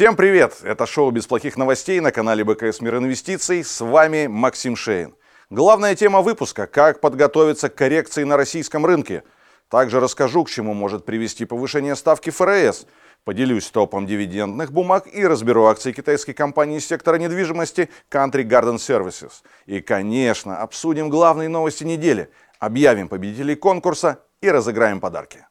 Всем привет! Это шоу «Без плохих новостей» на канале БКС Мир Инвестиций. С вами Максим Шейн. Главная тема выпуска – как подготовиться к коррекции на российском рынке. Также расскажу, к чему может привести повышение ставки ФРС. Поделюсь топом дивидендных бумаг и разберу акции китайской компании из сектора недвижимости Country Garden Services. И, конечно, обсудим главные новости недели, объявим победителей конкурса и разыграем подарки.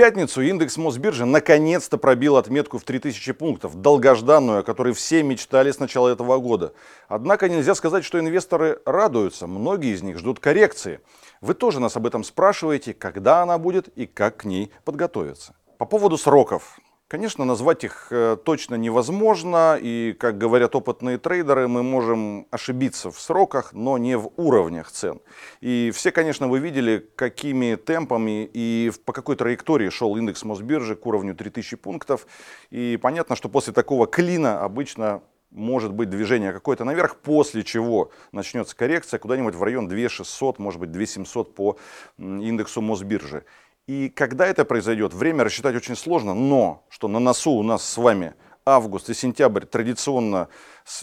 Пятницу индекс Мосбиржи наконец-то пробил отметку в 3000 пунктов, долгожданную, о которой все мечтали с начала этого года. Однако нельзя сказать, что инвесторы радуются, многие из них ждут коррекции. Вы тоже нас об этом спрашиваете, когда она будет и как к ней подготовиться. По поводу сроков. Конечно, назвать их э, точно невозможно, и, как говорят опытные трейдеры, мы можем ошибиться в сроках, но не в уровнях цен. И все, конечно, вы видели, какими темпами и по какой траектории шел индекс Мосбиржи к уровню 3000 пунктов. И понятно, что после такого клина обычно может быть движение какое-то наверх, после чего начнется коррекция куда-нибудь в район 2600, может быть 2700 по индексу Мосбиржи. И когда это произойдет, время рассчитать очень сложно, но что на носу у нас с вами август и сентябрь традиционно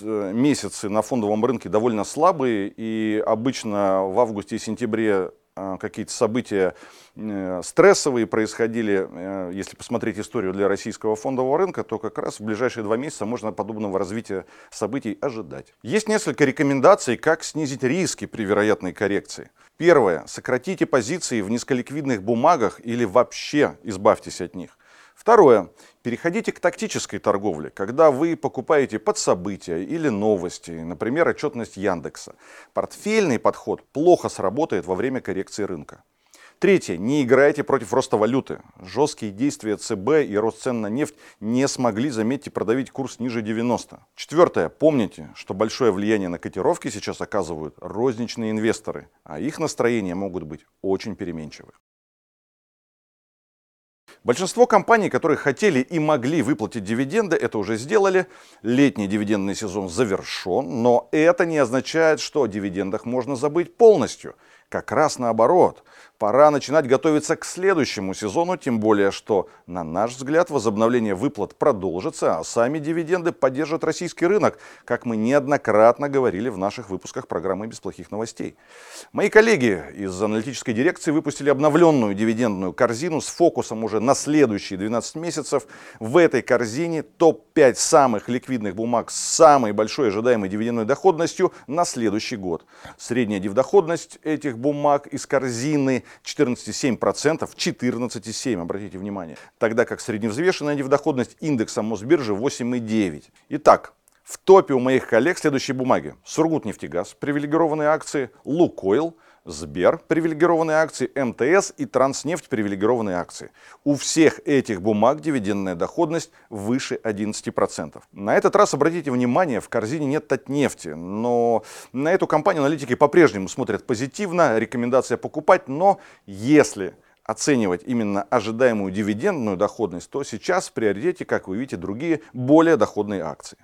э, месяцы на фондовом рынке довольно слабые, и обычно в августе и сентябре а, какие-то события э, стрессовые происходили, э, если посмотреть историю для российского фондового рынка, то как раз в ближайшие два месяца можно подобного развития событий ожидать. Есть несколько рекомендаций, как снизить риски при вероятной коррекции. Первое. Сократите позиции в низколиквидных бумагах или вообще избавьтесь от них. Второе. Переходите к тактической торговле, когда вы покупаете под события или новости, например, отчетность Яндекса. Портфельный подход плохо сработает во время коррекции рынка. Третье. Не играйте против роста валюты. Жесткие действия ЦБ и рост цен на нефть не смогли, заметьте, продавить курс ниже 90. Четвертое. Помните, что большое влияние на котировки сейчас оказывают розничные инвесторы, а их настроения могут быть очень переменчивы. Большинство компаний, которые хотели и могли выплатить дивиденды, это уже сделали. Летний дивидендный сезон завершен, но это не означает, что о дивидендах можно забыть полностью. Как раз наоборот пора начинать готовиться к следующему сезону, тем более, что, на наш взгляд, возобновление выплат продолжится, а сами дивиденды поддержат российский рынок, как мы неоднократно говорили в наших выпусках программы «Без плохих новостей». Мои коллеги из аналитической дирекции выпустили обновленную дивидендную корзину с фокусом уже на следующие 12 месяцев. В этой корзине топ-5 самых ликвидных бумаг с самой большой ожидаемой дивидендной доходностью на следующий год. Средняя дивдоходность этих бумаг из корзины 14,7%, 14,7%, обратите внимание. Тогда как средневзвешенная недоходность индекса Мосбиржи 8,9%. Итак, в топе у моих коллег следующие бумаги. Сургутнефтегаз, привилегированные акции, Лукойл, Сбер, привилегированные акции, МТС и Транснефть, привилегированные акции. У всех этих бумаг дивидендная доходность выше 11%. На этот раз, обратите внимание, в корзине нет Татнефти, но на эту компанию аналитики по-прежнему смотрят позитивно, рекомендация покупать, но если оценивать именно ожидаемую дивидендную доходность, то сейчас в приоритете, как вы видите, другие более доходные акции.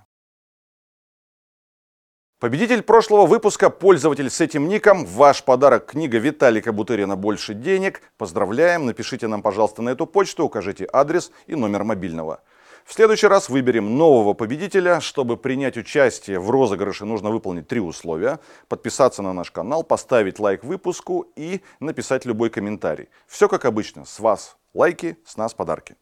Победитель прошлого выпуска, пользователь с этим ником, ваш подарок книга Виталика Бутырина «Больше денег». Поздравляем, напишите нам, пожалуйста, на эту почту, укажите адрес и номер мобильного. В следующий раз выберем нового победителя. Чтобы принять участие в розыгрыше, нужно выполнить три условия. Подписаться на наш канал, поставить лайк выпуску и написать любой комментарий. Все как обычно. С вас лайки, с нас подарки.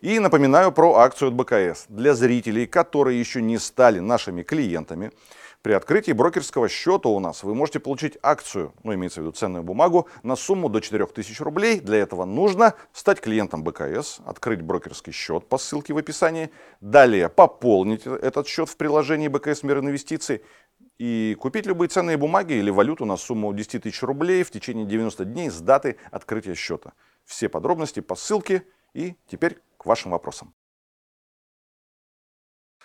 И напоминаю про акцию от БКС. Для зрителей, которые еще не стали нашими клиентами, при открытии брокерского счета у нас вы можете получить акцию, ну имеется в виду ценную бумагу, на сумму до 4000 рублей. Для этого нужно стать клиентом БКС, открыть брокерский счет по ссылке в описании, далее пополнить этот счет в приложении БКС Мир Инвестиций и купить любые ценные бумаги или валюту на сумму 10 тысяч рублей в течение 90 дней с даты открытия счета. Все подробности по ссылке и теперь к вашим вопросам.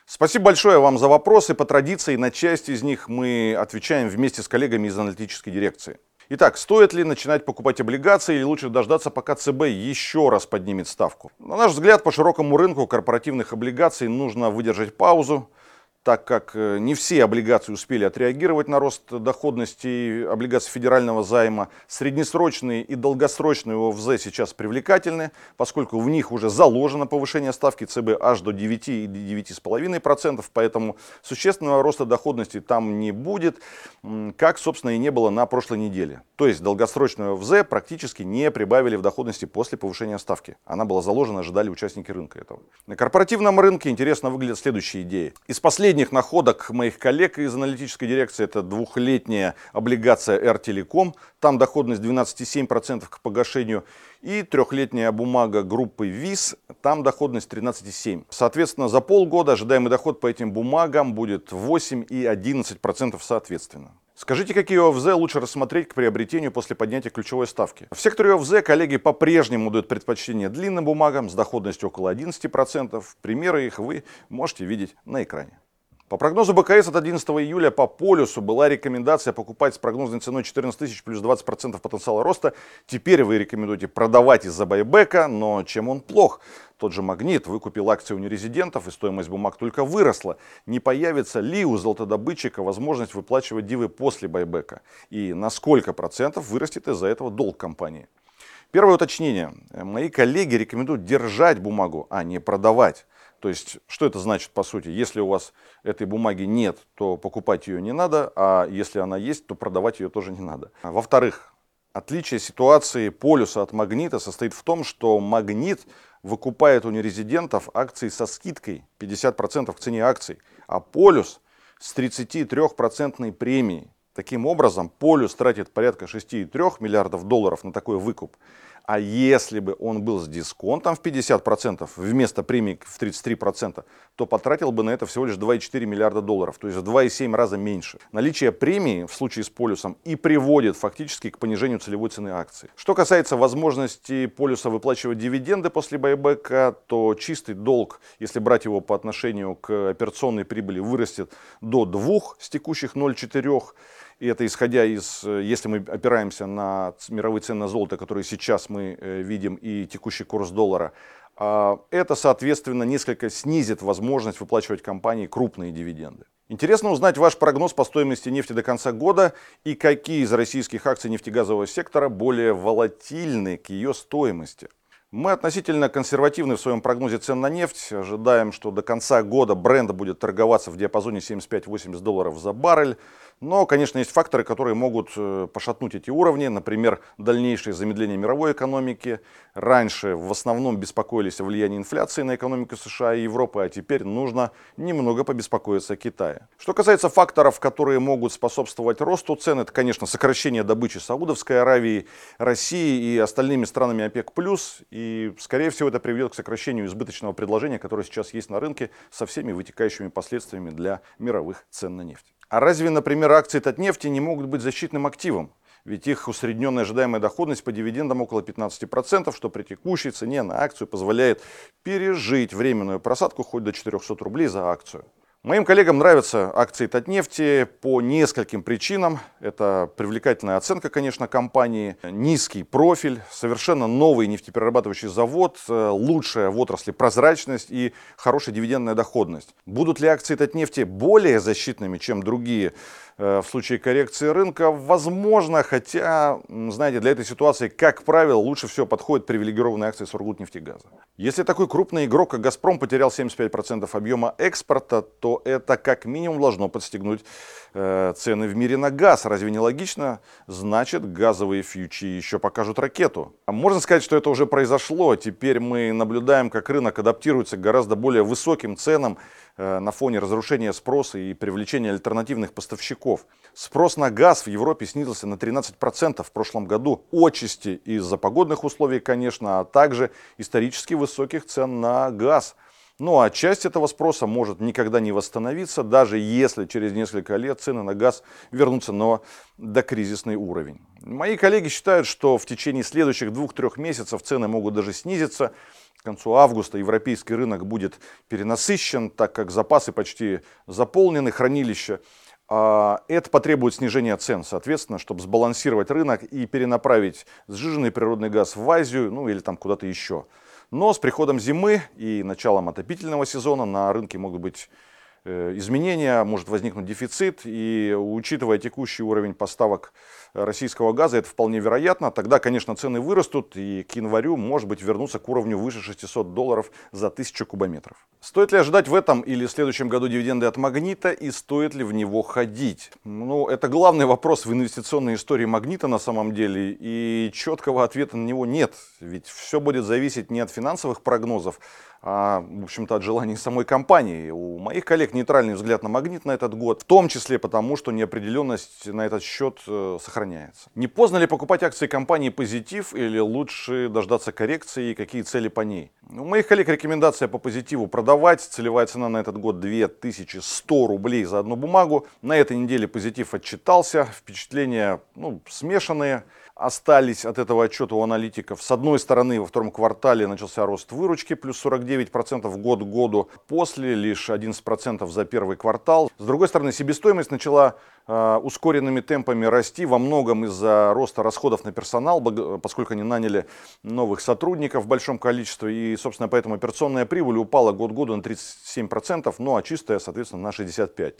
Спасибо большое вам за вопросы. По традиции на часть из них мы отвечаем вместе с коллегами из аналитической дирекции. Итак, стоит ли начинать покупать облигации или лучше дождаться, пока ЦБ еще раз поднимет ставку? На наш взгляд, по широкому рынку корпоративных облигаций нужно выдержать паузу, так как э, не все облигации успели отреагировать на рост доходности облигаций федерального займа. Среднесрочные и долгосрочные ОФЗ сейчас привлекательны, поскольку в них уже заложено повышение ставки ЦБ аж до 9 и 9,5%, поэтому существенного роста доходности там не будет, как, собственно, и не было на прошлой неделе. То есть долгосрочные ОФЗ практически не прибавили в доходности после повышения ставки. Она была заложена, ожидали участники рынка этого. На корпоративном рынке интересно выглядят следующие идеи. Из последних последних находок моих коллег из аналитической дирекции это двухлетняя облигация R-Telecom. Там доходность 12,7% к погашению. И трехлетняя бумага группы ВИС, там доходность 13,7%. Соответственно, за полгода ожидаемый доход по этим бумагам будет 8 и 11% соответственно. Скажите, какие ОФЗ лучше рассмотреть к приобретению после поднятия ключевой ставки? В секторе ОФЗ коллеги по-прежнему дают предпочтение длинным бумагам с доходностью около 11%. Примеры их вы можете видеть на экране. По прогнозу БКС от 11 июля по полюсу была рекомендация покупать с прогнозной ценой 14 тысяч плюс 20% потенциала роста. Теперь вы рекомендуете продавать из-за байбека, но чем он плох? Тот же «Магнит» выкупил акции у нерезидентов, и стоимость бумаг только выросла. Не появится ли у золотодобытчика возможность выплачивать дивы после байбека? И на сколько процентов вырастет из-за этого долг компании? Первое уточнение. Мои коллеги рекомендуют держать бумагу, а не продавать. То есть, что это значит по сути? Если у вас этой бумаги нет, то покупать ее не надо, а если она есть, то продавать ее тоже не надо. Во-вторых, отличие ситуации полюса от магнита состоит в том, что магнит выкупает у нерезидентов акции со скидкой 50% к цене акций, а полюс с 33% премией. Таким образом, полюс тратит порядка 6,3 миллиардов долларов на такой выкуп. А если бы он был с дисконтом в 50% вместо премии в 33%, то потратил бы на это всего лишь 2,4 миллиарда долларов, то есть в 2,7 раза меньше. Наличие премии в случае с полюсом и приводит фактически к понижению целевой цены акции. Что касается возможности полюса выплачивать дивиденды после байбека, то чистый долг, если брать его по отношению к операционной прибыли, вырастет до 2 с текущих 0,4 и это исходя из, э, если мы опираемся на мировые цены на золото, которые сейчас мы э, видим, и текущий курс доллара, а, это, соответственно, несколько снизит возможность выплачивать компании крупные дивиденды. Интересно узнать ваш прогноз по стоимости нефти до конца года и какие из российских акций нефтегазового сектора более волатильны к ее стоимости. Мы относительно консервативны в своем прогнозе цен на нефть. Ожидаем, что до конца года бренд будет торговаться в диапазоне 75-80 долларов за баррель. Но, конечно, есть факторы, которые могут э, пошатнуть эти уровни. Например, дальнейшее замедление мировой экономики. Раньше в основном беспокоились о влиянии инфляции на экономику США и Европы, а теперь нужно немного побеспокоиться о Китае. Что касается факторов, которые могут способствовать росту цен, это, конечно, сокращение добычи Саудовской Аравии, России и остальными странами ОПЕК+. И, скорее всего, это приведет к сокращению избыточного предложения, которое сейчас есть на рынке, со всеми вытекающими последствиями для мировых цен на нефть. А разве, например, акции Татнефти не могут быть защитным активом? Ведь их усредненная ожидаемая доходность по дивидендам около 15%, что при текущей цене на акцию позволяет пережить временную просадку хоть до 400 рублей за акцию. Моим коллегам нравятся акции Татнефти по нескольким причинам. Это привлекательная оценка, конечно, компании, низкий профиль, совершенно новый нефтеперерабатывающий завод, э, лучшая в отрасли прозрачность и хорошая дивидендная доходность. Будут ли акции Татнефти более защитными, чем другие Э, в случае коррекции рынка. Возможно, хотя, знаете, для этой ситуации, как правило, лучше всего подходит привилегированные акции Сургутнефтегаза. Если такой крупный игрок, как «Газпром», потерял 75% объема экспорта, то это как минимум должно подстегнуть э, цены в мире на газ. Разве не логично? Значит, газовые фьючи еще покажут ракету. А можно сказать, что это уже произошло. Теперь мы наблюдаем, как рынок адаптируется к гораздо более высоким ценам, Э, на фоне разрушения спроса и привлечения альтернативных поставщиков. Спрос на газ в Европе снизился на 13% в прошлом году. Отчасти из-за погодных условий, конечно, а также исторически высоких цен на газ. Ну а часть этого спроса может никогда не восстановиться, даже если через несколько лет цены на газ вернутся на докризисный уровень. Мои коллеги считают, что в течение следующих двух-трех месяцев цены могут даже снизиться концу августа европейский рынок будет перенасыщен, так как запасы почти заполнены, хранилища. А, это потребует снижения цен, соответственно, чтобы сбалансировать рынок и перенаправить сжиженный природный газ в Азию, ну или там куда-то еще. Но с приходом зимы и началом отопительного сезона на рынке могут быть изменения, может возникнуть дефицит. И учитывая текущий уровень поставок российского газа, это вполне вероятно. Тогда, конечно, цены вырастут и к январю, может быть, вернутся к уровню выше 600 долларов за 1000 кубометров. Стоит ли ожидать в этом или в следующем году дивиденды от «Магнита» и стоит ли в него ходить? Ну, это главный вопрос в инвестиционной истории «Магнита» на самом деле, и четкого ответа на него нет. Ведь все будет зависеть не от финансовых прогнозов, а, в общем-то, от желаний самой компании. У моих коллег нейтральный взгляд на магнит на этот год, в том числе потому, что неопределенность на этот счет э, сохраняется. Не поздно ли покупать акции компании «Позитив» или лучше дождаться коррекции и какие цели по ней? У моих коллег рекомендация по «Позитиву» продавать. Целевая цена на этот год 2100 рублей за одну бумагу. На этой неделе «Позитив» отчитался. Впечатления ну, смешанные остались от этого отчета у аналитиков. С одной стороны, во втором квартале начался рост выручки, плюс 49% год к году, после лишь 11% за первый квартал. С другой стороны, себестоимость начала э, ускоренными темпами расти, во многом из-за роста расходов на персонал, поскольку они наняли новых сотрудников в большом количестве, и, собственно, поэтому операционная прибыль упала год к году на 37%, ну а чистая, соответственно, на 65%.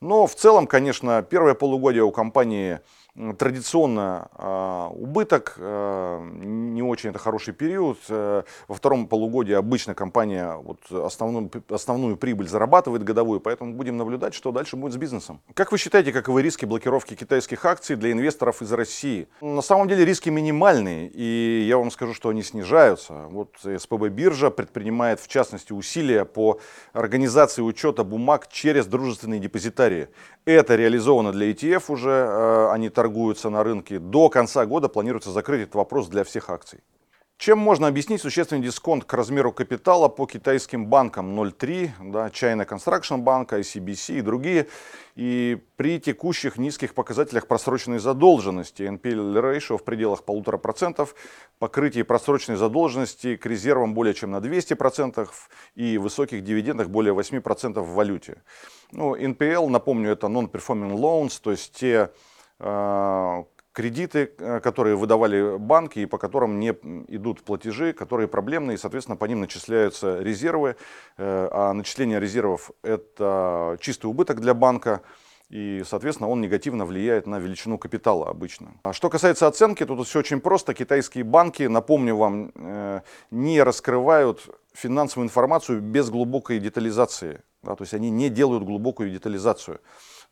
Но в целом, конечно, первое полугодие у компании традиционно э, убыток, э, не очень это хороший период. Э, во втором полугодии обычно компания вот основную, основную прибыль зарабатывает годовую, поэтому будем наблюдать, что дальше будет с бизнесом. Как вы считаете, каковы риски блокировки китайских акций для инвесторов из России? На самом деле риски минимальные, и я вам скажу, что они снижаются. Вот СПБ биржа предпринимает в частности усилия по организации учета бумаг через дружественные депозитарии. Это реализовано для ETF уже, они торгуют торгуются на рынке. До конца года планируется закрыть этот вопрос для всех акций. Чем можно объяснить существенный дисконт к размеру капитала по китайским банкам 0,3, да, China Construction Bank, ICBC и другие, и при текущих низких показателях просроченной задолженности, NPL ratio в пределах 1,5%, покрытие просроченной задолженности к резервам более чем на 200% и высоких дивидендах более 8% в валюте. Ну, NPL, напомню, это Non-Performing Loans, то есть те Э, кредиты, э, которые выдавали банки и по которым не идут платежи, которые проблемные, и, соответственно, по ним начисляются резервы. Э, а начисление резервов – это чистый убыток для банка. И, соответственно, он негативно влияет на величину капитала обычно. А что касается оценки, тут все очень просто. Китайские банки, напомню вам, не раскрывают финансовую информацию без глубокой детализации. Да, то есть они не делают глубокую детализацию.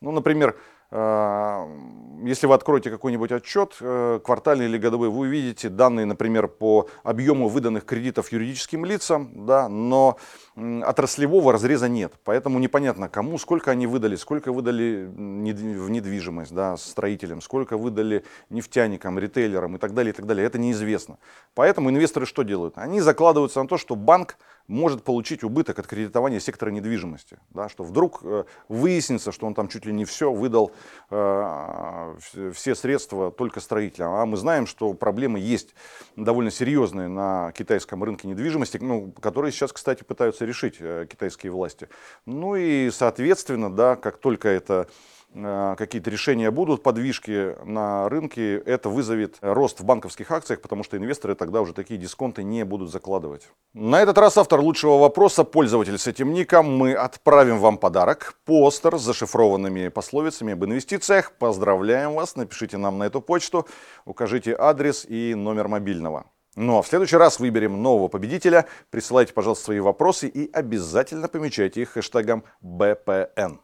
Ну, например, Э, если вы откроете какой-нибудь отчет, э, квартальный или годовой, вы увидите данные, например, по объему выданных кредитов юридическим лицам, да, но отраслевого разреза нет. Поэтому непонятно, кому, сколько они выдали, сколько выдали в недвижимость да, строителям, сколько выдали нефтяникам, ритейлерам и так далее, и так далее. Это неизвестно. Поэтому инвесторы что делают? Они закладываются на то, что банк может получить убыток от кредитования сектора недвижимости. Да, что вдруг э, выяснится, что он там чуть ли не все выдал, э, все средства только строителям. А мы знаем, что проблемы есть довольно серьезные на китайском рынке недвижимости, ну, которые сейчас, кстати, пытаются решить э, китайские власти. Ну и, соответственно, да, как только это какие-то решения будут, подвижки на рынке, это вызовет рост в банковских акциях, потому что инвесторы тогда уже такие дисконты не будут закладывать. На этот раз автор лучшего вопроса, пользователь с этим ником, мы отправим вам подарок, постер с зашифрованными пословицами об инвестициях. Поздравляем вас, напишите нам на эту почту, укажите адрес и номер мобильного. Ну а в следующий раз выберем нового победителя. Присылайте, пожалуйста, свои вопросы и обязательно помечайте их хэштегом БПН.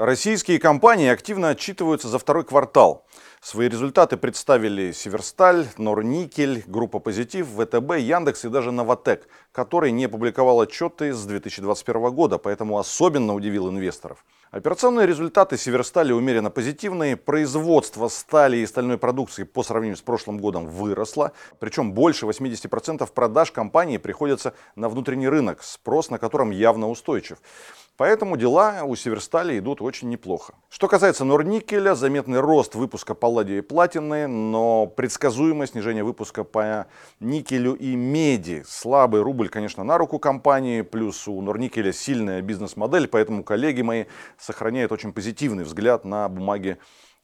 Российские компании активно отчитываются за второй квартал. Свои результаты представили Северсталь, Норникель, Группа Позитив, ВТБ, Яндекс и даже Новотек, который не публиковал отчеты с 2021 года, поэтому особенно удивил инвесторов. Операционные результаты Северстали умеренно позитивные. Производство стали и стальной продукции по сравнению с прошлым годом выросло. Причем больше 80% продаж компании приходится на внутренний рынок, спрос на котором явно устойчив. Поэтому дела у Северстали идут очень неплохо. Что касается Норникеля, заметный рост выпуска палладия и платины, но предсказуемое снижение выпуска по никелю и меди. Слабый рубль, конечно, на руку компании, плюс у Норникеля сильная бизнес-модель, поэтому коллеги мои сохраняют очень позитивный взгляд на бумаги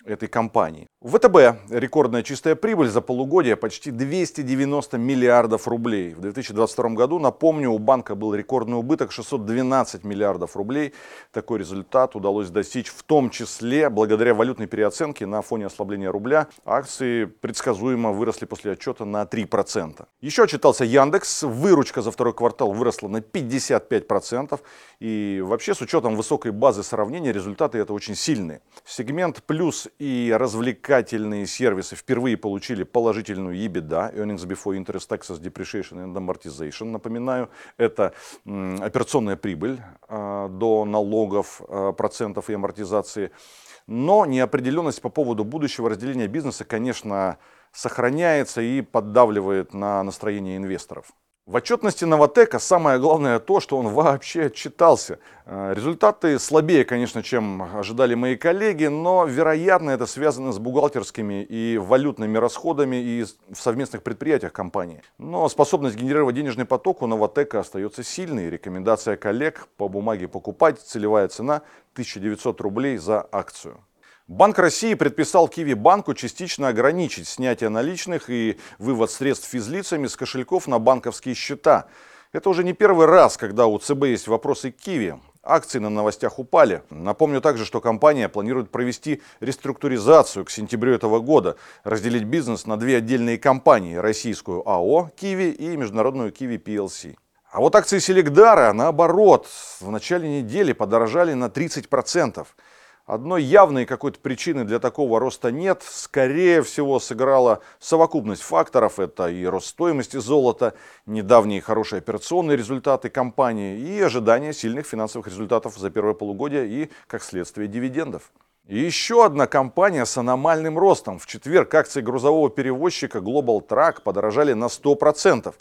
этой компании. ВТБ рекордная чистая прибыль за полугодие почти 290 миллиардов рублей. В 2022 году, напомню, у банка был рекордный убыток 612 миллиардов рублей. Такой результат удалось достичь в том числе благодаря валютной переоценке на фоне ослабления рубля. Акции предсказуемо выросли после отчета на 3%. Еще отчитался Яндекс. Выручка за второй квартал выросла на 55%. И вообще с учетом высокой базы сравнения результаты это очень сильные. Сегмент плюс и развлекательные сервисы впервые получили положительную EBITDA, Earnings Before Interest, Taxes, Depreciation and Amortization. Напоминаю, это операционная прибыль а, до налогов, а, процентов и амортизации. Но неопределенность по поводу будущего разделения бизнеса, конечно, сохраняется и поддавливает на настроение инвесторов. В отчетности Новотека самое главное то, что он вообще отчитался. Э, результаты слабее, конечно, чем ожидали мои коллеги, но, вероятно, это связано с бухгалтерскими и валютными расходами и в совместных предприятиях компании. Но способность генерировать денежный поток у Новотека остается сильной. Рекомендация коллег по бумаге покупать, целевая цена 1900 рублей за акцию. Банк России предписал Киви банку частично ограничить снятие наличных и вывод средств физлицами с кошельков на банковские счета. Это уже не первый раз, когда у ЦБ есть вопросы к Киви. Акции на новостях упали. Напомню также, что компания планирует провести реструктуризацию к сентябрю этого года, разделить бизнес на две отдельные компании, российскую АО «Киви» и международную «Киви PLC». А вот акции Селегдара, наоборот, в начале недели подорожали на 30%. Одной явной какой-то причины для такого роста нет. Скорее всего, сыграла совокупность факторов. Это и рост стоимости золота, недавние хорошие операционные результаты компании и ожидание сильных финансовых результатов за первое полугодие и, как следствие, дивидендов. И еще одна компания с аномальным ростом. В четверг акции грузового перевозчика Global Truck подорожали на 100%.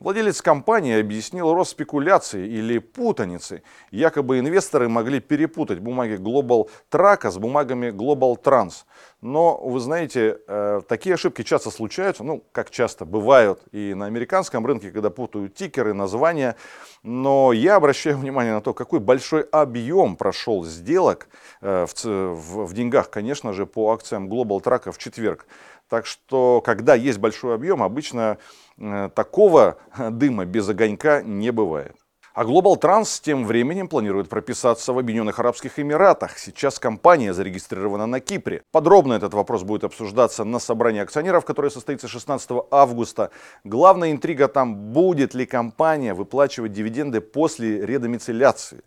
Владелец компании объяснил рост спекуляции или путаницы. Якобы инвесторы могли перепутать бумаги Global Track с бумагами Global Trans. Но, вы знаете, э, такие ошибки часто случаются, ну, как часто бывают и на американском рынке, когда путают тикеры, названия. Но я обращаю внимание на то, какой большой объем прошел сделок э, в, в, в деньгах, конечно же, по акциям Global Track в четверг. Так что, когда есть большой объем, обычно э, такого дыма без огонька не бывает. А Global Trans тем временем планирует прописаться в Объединенных Арабских Эмиратах. Сейчас компания зарегистрирована на Кипре. Подробно этот вопрос будет обсуждаться на собрании акционеров, которое состоится 16 августа. Главная интрига там, будет ли компания выплачивать дивиденды после редомицеляции.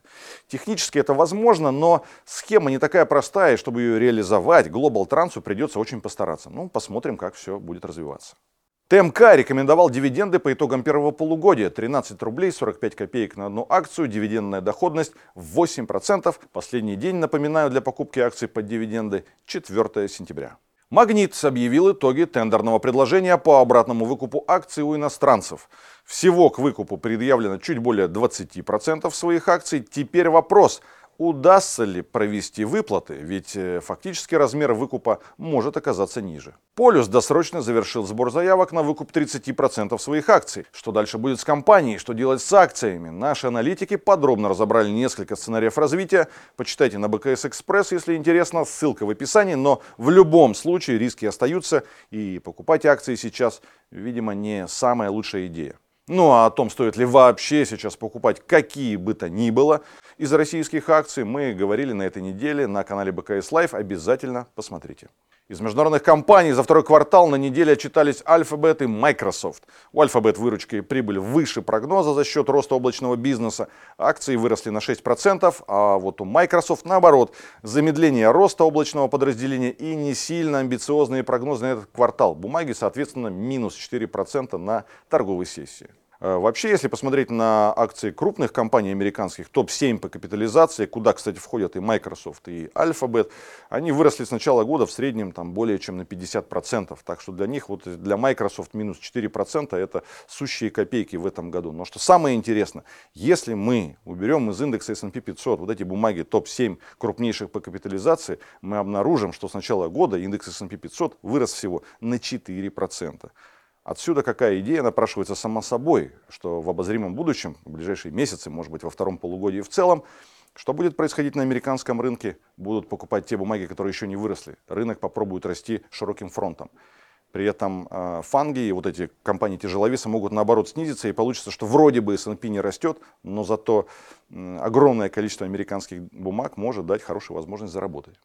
Технически это возможно, но схема не такая простая, и чтобы ее реализовать, Global Trans придется очень постараться. Ну, посмотрим, как все будет развиваться. ТМК рекомендовал дивиденды по итогам первого полугодия. 13 рублей 45 копеек на одну акцию, дивидендная доходность 8%. Последний день, напоминаю, для покупки акций под дивиденды 4 сентября. Магнит объявил итоги тендерного предложения по обратному выкупу акций у иностранцев. Всего к выкупу предъявлено чуть более 20% своих акций. Теперь вопрос – удастся ли провести выплаты, ведь э, фактически размер выкупа может оказаться ниже. Полюс досрочно завершил сбор заявок на выкуп 30% своих акций. Что дальше будет с компанией, что делать с акциями? Наши аналитики подробно разобрали несколько сценариев развития. Почитайте на БКС Экспресс, если интересно, ссылка в описании. Но в любом случае риски остаются и покупать акции сейчас, видимо, не самая лучшая идея. Ну а о том, стоит ли вообще сейчас покупать какие бы то ни было из российских акций, мы говорили на этой неделе на канале БКС Live. Обязательно посмотрите. Из международных компаний за второй квартал на неделе отчитались Alphabet и Microsoft. У Alphabet выручка и прибыль выше прогноза за счет роста облачного бизнеса. Акции выросли на 6%, а вот у Microsoft наоборот. Замедление роста облачного подразделения и не сильно амбициозные прогнозы на этот квартал. Бумаги, соответственно, минус 4% на торговой сессии. Э, вообще, если посмотреть на акции крупных компаний американских, топ-7 по капитализации, куда, кстати, входят и Microsoft, и Alphabet, они выросли с начала года в среднем там, более чем на 50%. Так что для них, вот для Microsoft минус 4% это сущие копейки в этом году. Но что самое интересное, если мы уберем из индекса S&P 500 вот эти бумаги топ-7 крупнейших по капитализации, мы обнаружим, что с начала года индекс S&P 500 вырос всего на 4%. Отсюда какая идея напрашивается сама собой, что в обозримом будущем, в ближайшие месяцы, может быть во втором полугодии в целом, Что будет происходить на американском рынке? Будут покупать те бумаги, которые еще не выросли. Рынок попробует расти широким фронтом. При этом э, фанги и вот эти компании тяжеловеса могут наоборот снизиться, и получится, что вроде бы S&P не растет, но зато огромное количество американских бумаг может дать хорошую возможность заработать.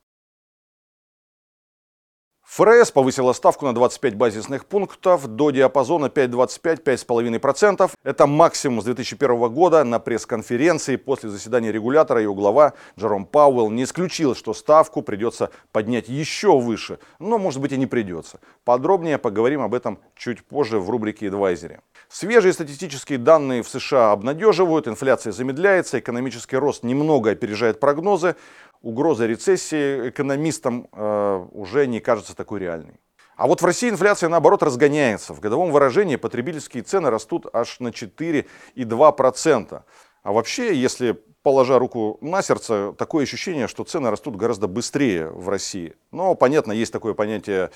ФРС повысила ставку на 25 базисных пунктов до диапазона 5,25-5,5%. Это максимум с 2001 года. На пресс-конференции после заседания регулятора его глава Джером Пауэлл не исключил, что ставку придется поднять еще выше, но может быть и не придется. Подробнее поговорим об этом чуть позже в рубрике «Эдвайзере». Свежие статистические данные в США обнадеживают, инфляция замедляется, экономический рост немного опережает прогнозы угроза рецессии экономистам э, уже не кажется такой реальной. А вот в России инфляция, наоборот, разгоняется. В годовом выражении потребительские цены растут аж на 4,2%. А вообще, если положа руку на сердце, такое ощущение, что цены растут гораздо быстрее в России. Но, понятно, есть такое понятие,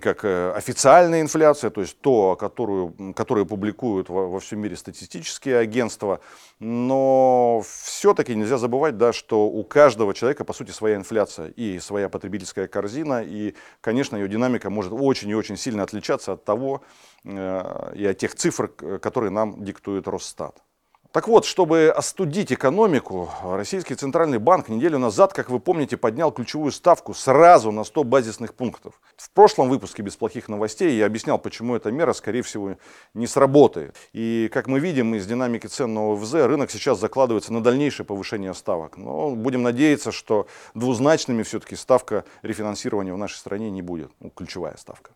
как э, официальная инфляция, то есть то, которую, которую публикуют во, во всем мире статистические агентства. Но все-таки нельзя забывать, да, что у каждого человека, по сути, своя инфляция и своя потребительская корзина. И, конечно, ее динамика может очень и очень сильно отличаться от того э, и от тех цифр, которые нам диктует Росстат. Так вот, чтобы остудить экономику, Российский Центральный банк неделю назад, как вы помните, поднял ключевую ставку сразу на 100 базисных пунктов. В прошлом выпуске «Без плохих новостей» я объяснял, почему эта мера, скорее всего, не сработает. И, как мы видим из динамики цен на ОФЗ, рынок сейчас закладывается на дальнейшее повышение ставок. Но будем надеяться, что двузначными все-таки ставка рефинансирования в нашей стране не будет, ну, ключевая ставка.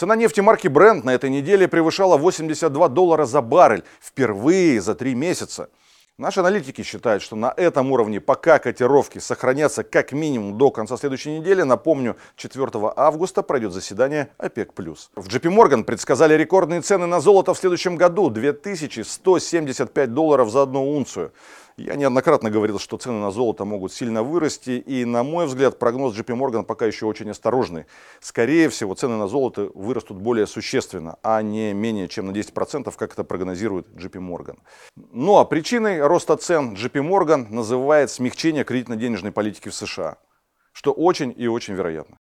Цена нефти марки Brent на этой неделе превышала 82 доллара за баррель впервые за три месяца. Наши аналитики считают, что на этом уровне пока котировки сохранятся как минимум до конца следующей недели. Напомню, 4 августа пройдет заседание ОПЕК+. В JP Morgan предсказали рекордные цены на золото в следующем году – 2175 долларов за одну унцию. Я неоднократно говорил, что цены на золото могут сильно вырасти, и, на мой взгляд, прогноз JP Morgan пока еще очень осторожный. Скорее всего, цены на золото вырастут более существенно, а не менее чем на 10%, как это прогнозирует JP Morgan. Ну а причиной роста цен JP Morgan называет смягчение кредитно-денежной политики в США, что очень и очень вероятно.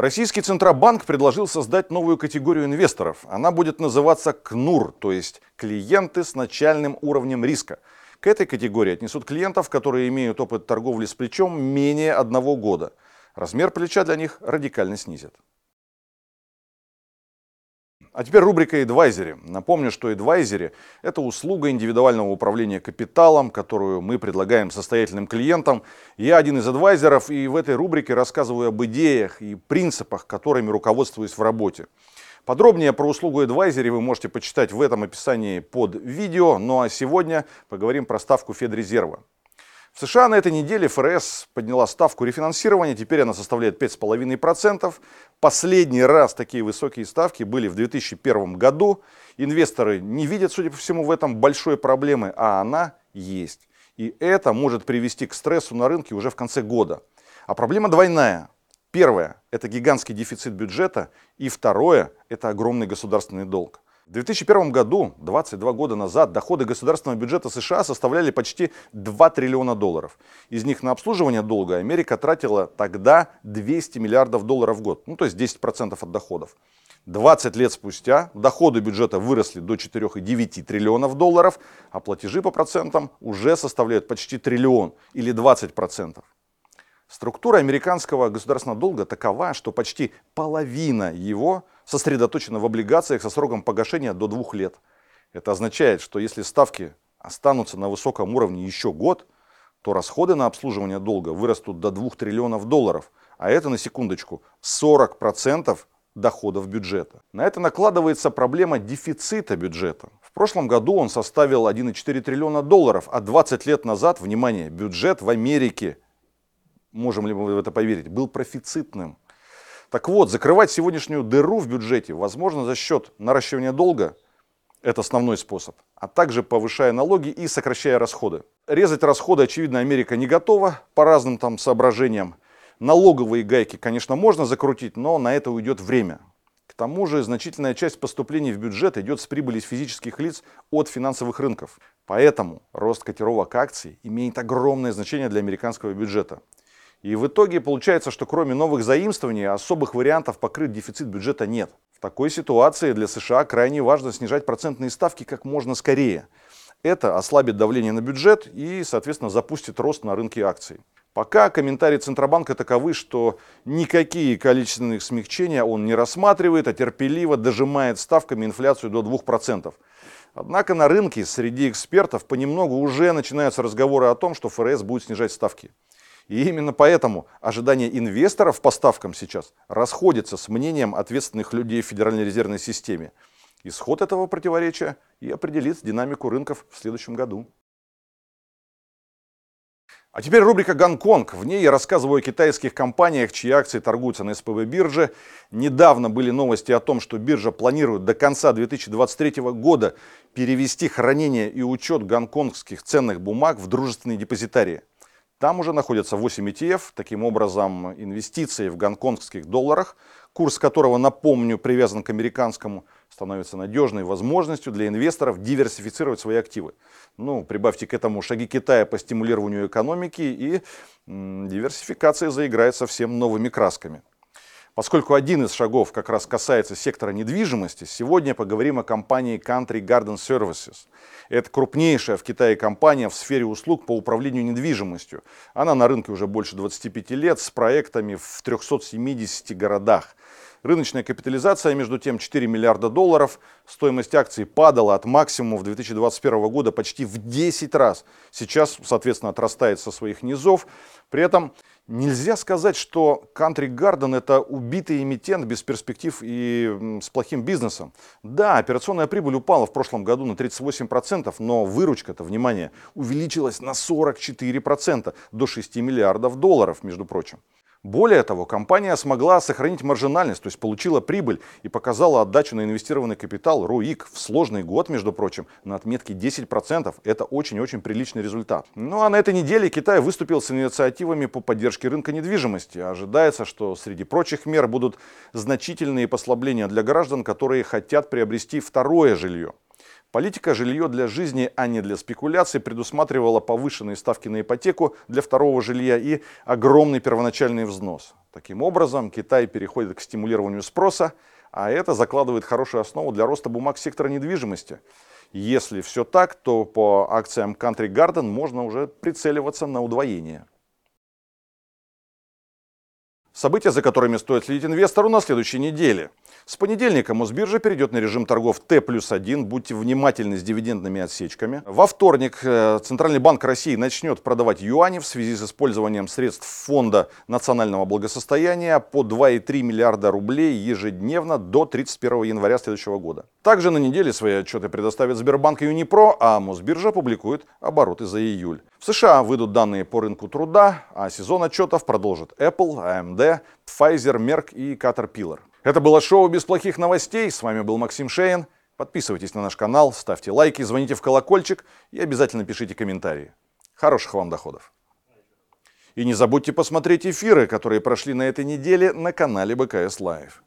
Российский Центробанк предложил создать новую категорию инвесторов. Она будет называться КНУР, то есть клиенты с начальным уровнем риска. К этой категории отнесут клиентов, которые имеют опыт торговли с плечом менее одного года. Размер плеча для них радикально снизят. А теперь рубрика «Эдвайзери». Напомню, что «Эдвайзери» – это услуга индивидуального управления капиталом, которую мы предлагаем состоятельным клиентам. Я один из адвайзеров, и в этой рубрике рассказываю об идеях и принципах, которыми руководствуюсь в работе. Подробнее про услугу Advisory вы можете почитать в этом описании под видео. Ну а сегодня поговорим про ставку Федрезерва. В США на этой неделе ФРС подняла ставку рефинансирования, теперь она составляет 5,5%. Последний раз такие высокие ставки были в 2001 году. Инвесторы не видят, судя по всему, в этом большой проблемы, а она есть. И это может привести к стрессу на рынке уже в конце года. А проблема двойная. Первое – это гигантский дефицит бюджета. И второе – это огромный государственный долг. В 2001 году, 22 года назад, доходы государственного бюджета США составляли почти 2 триллиона долларов. Из них на обслуживание долга Америка тратила тогда 200 миллиардов долларов в год, ну то есть 10% от доходов. 20 лет спустя доходы бюджета выросли до 4,9 триллионов долларов, а платежи по процентам уже составляют почти триллион или 20%. Структура американского государственного долга такова, что почти половина его сосредоточена в облигациях со сроком погашения до двух лет. Это означает, что если ставки останутся на высоком уровне еще год, то расходы на обслуживание долга вырастут до 2 триллионов долларов, а это, на секундочку, 40% доходов бюджета. На это накладывается проблема дефицита бюджета. В прошлом году он составил 1,4 триллиона долларов, а 20 лет назад, внимание, бюджет в Америке можем ли мы в это поверить, был профицитным. Так вот, закрывать сегодняшнюю дыру в бюджете возможно за счет наращивания долга, это основной способ, а также повышая налоги и сокращая расходы. Резать расходы, очевидно, Америка не готова по разным там соображениям. Налоговые гайки, конечно, можно закрутить, но на это уйдет время. К тому же значительная часть поступлений в бюджет идет с прибыли физических лиц от финансовых рынков. Поэтому рост котировок акций имеет огромное значение для американского бюджета. И в итоге получается, что кроме новых заимствований особых вариантов покрыть дефицит бюджета нет. В такой ситуации для США крайне важно снижать процентные ставки как можно скорее. Это ослабит давление на бюджет и, соответственно, запустит рост на рынке акций. Пока комментарии Центробанка таковы, что никакие количественные смягчения он не рассматривает, а терпеливо дожимает ставками инфляцию до 2%. Однако на рынке среди экспертов понемногу уже начинаются разговоры о том, что ФРС будет снижать ставки. И именно поэтому ожидания инвесторов по ставкам сейчас расходятся с мнением ответственных людей в Федеральной резервной системе. Исход этого противоречия и определит динамику рынков в следующем году. А теперь рубрика «Гонконг». В ней я рассказываю о китайских компаниях, чьи акции торгуются на СПБ бирже. Недавно были новости о том, что биржа планирует до конца 2023 года перевести хранение и учет гонконгских ценных бумаг в дружественные депозитарии. Там уже находятся 8 ETF, таким образом инвестиции в гонконгских долларах, курс которого, напомню, привязан к американскому, становится надежной возможностью для инвесторов диверсифицировать свои активы. Ну, прибавьте к этому шаги Китая по стимулированию экономики, и м, диверсификация заиграет совсем новыми красками. Поскольку один из шагов как раз касается сектора недвижимости, сегодня поговорим о компании Country Garden Services. Это крупнейшая в Китае компания в сфере услуг по управлению недвижимостью. Она на рынке уже больше 25 лет с проектами в 370 городах. Рыночная капитализация, между тем, 4 миллиарда долларов. Стоимость акций падала от максимума в 2021 года почти в 10 раз. Сейчас, соответственно, отрастает со своих низов. При этом нельзя сказать, что Country Garden это убитый эмитент без перспектив и с плохим бизнесом. Да, операционная прибыль упала в прошлом году на 38%, но выручка-то, внимание, увеличилась на 44% до 6 миллиардов долларов, между прочим. Более того, компания смогла сохранить маржинальность, то есть получила прибыль и показала отдачу на инвестированный капитал РОИК в сложный год, между прочим, на отметке 10%. Это очень-очень приличный результат. Ну а на этой неделе Китай выступил с инициативами по поддержке рынка недвижимости. Ожидается, что среди прочих мер будут значительные послабления для граждан, которые хотят приобрести второе жилье. Политика жилье для жизни, а не для спекуляций предусматривала повышенные ставки на ипотеку для второго жилья и огромный первоначальный взнос. Таким образом, Китай переходит к стимулированию спроса, а это закладывает хорошую основу для роста бумаг сектора недвижимости. Если все так, то по акциям Country Garden можно уже прицеливаться на удвоение. События, за которыми стоит следить инвестору на следующей неделе. С понедельника Мосбиржа перейдет на режим торгов Т плюс 1. Будьте внимательны с дивидендными отсечками. Во вторник э, Центральный банк России начнет продавать юани в связи с использованием средств Фонда национального благосостояния по 2,3 миллиарда рублей ежедневно до 31 января следующего года. Также на неделе свои отчеты предоставит Сбербанк и Юнипро, а Мосбиржа публикует обороты за июль. В США выйдут данные по рынку труда, а сезон отчетов продолжит Apple, AMD, Pfizer, Merck и Caterpillar. Это было шоу «Без плохих новостей». С вами был Максим Шейн. Подписывайтесь на наш канал, ставьте лайки, звоните в колокольчик и обязательно пишите комментарии. Хороших вам доходов. И не забудьте посмотреть эфиры, которые прошли на этой неделе на канале БКС Лайв.